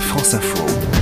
France Info.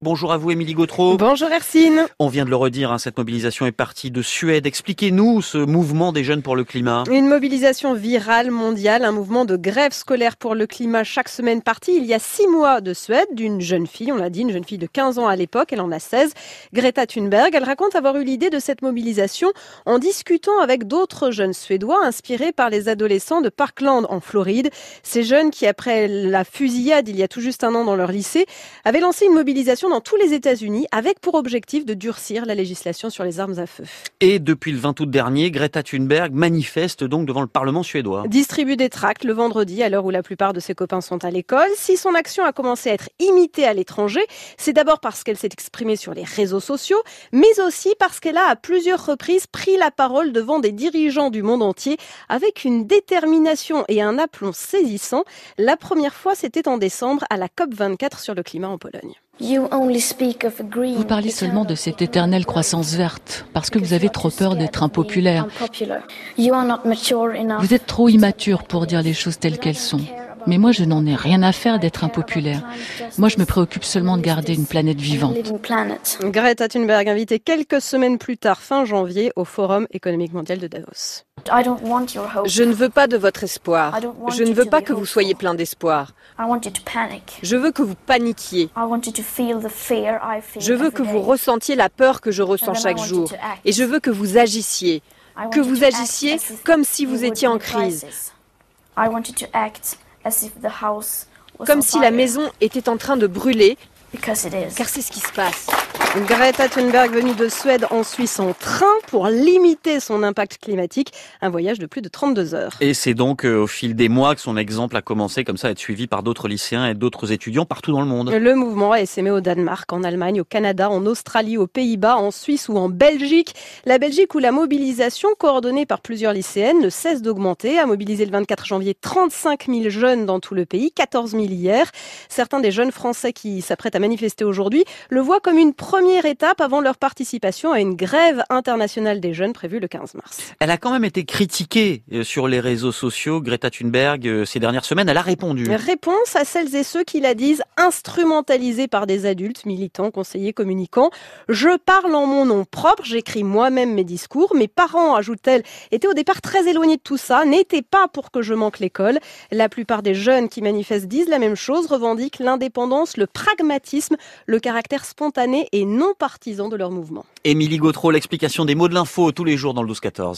Bonjour à vous, Émilie Gautreau. Bonjour Hercine. On vient de le redire, hein, cette mobilisation est partie de Suède. Expliquez-nous ce mouvement des jeunes pour le climat. Une mobilisation virale mondiale, un mouvement de grève scolaire pour le climat chaque semaine partie. Il y a six mois de Suède, d'une jeune fille, on l'a dit, une jeune fille de 15 ans à l'époque, elle en a 16, Greta Thunberg. Elle raconte avoir eu l'idée de cette mobilisation en discutant avec d'autres jeunes Suédois inspirés par les adolescents de Parkland en Floride. Ces jeunes qui, après la fusillade il y a tout juste un an dans leur lycée, avaient lancé une mobilisation dans tous les États-Unis avec pour objectif de durcir la législation sur les armes à feu. Et depuis le 20 août dernier, Greta Thunberg manifeste donc devant le Parlement suédois. Distribue des tracts le vendredi à l'heure où la plupart de ses copains sont à l'école. Si son action a commencé à être imitée à l'étranger, c'est d'abord parce qu'elle s'est exprimée sur les réseaux sociaux, mais aussi parce qu'elle a à plusieurs reprises pris la parole devant des dirigeants du monde entier avec une détermination et un aplomb saisissant. La première fois, c'était en décembre à la COP24 sur le climat en Pologne. Vous parlez seulement de cette éternelle croissance verte parce que vous avez trop peur d'être impopulaire. Vous êtes trop immature pour dire les choses telles qu'elles sont. Mais moi, je n'en ai rien à faire d'être impopulaire. Moi, je me préoccupe seulement de garder une planète vivante. Greta Thunberg, invitée quelques semaines plus tard, fin janvier, au Forum économique mondial de Davos. Je ne veux pas de votre espoir. Je ne veux pas que vous soyez plein d'espoir. Je veux que vous paniquiez. Je veux que vous ressentiez la peur que je ressens chaque jour. Et je veux que vous agissiez. Que vous agissiez comme si vous étiez en crise. Comme si la maison était en train de brûler. Car c'est ce qui se passe. Greta Thunberg venue de Suède en Suisse en train pour limiter son impact climatique. Un voyage de plus de 32 heures. Et c'est donc euh, au fil des mois que son exemple a commencé comme ça à être suivi par d'autres lycéens et d'autres étudiants partout dans le monde. Le mouvement a essaimé au Danemark, en Allemagne, au Canada, en Australie, aux Pays-Bas, en Suisse ou en Belgique. La Belgique où la mobilisation coordonnée par plusieurs lycéennes ne cesse d'augmenter, a mobilisé le 24 janvier 35 000 jeunes dans tout le pays, 14 000 hier. Certains des jeunes Français qui s'apprêtent à manifester aujourd'hui le voient comme une première étape avant leur participation à une grève internationale des jeunes prévue le 15 mars. Elle a quand même été critiquée euh, sur les réseaux sociaux, Greta Thunberg, euh, ces dernières semaines. Elle a répondu. Réponse à celles et ceux qui la disent instrumentalisée par des adultes, militants, conseillers, communicants. Je parle en mon nom propre, j'écris moi-même mes discours. Mes parents, ajoute-t-elle, étaient au départ très éloignés de tout ça, n'étaient pas pour que je manque l'école. La plupart des jeunes qui manifestent disent la même chose, revendiquent l'indépendance, le pragmatisme, le caractère spontané et non partisans de leur mouvement. Émilie Gautreau, l'explication des mots de l'info tous les jours dans le 12-14.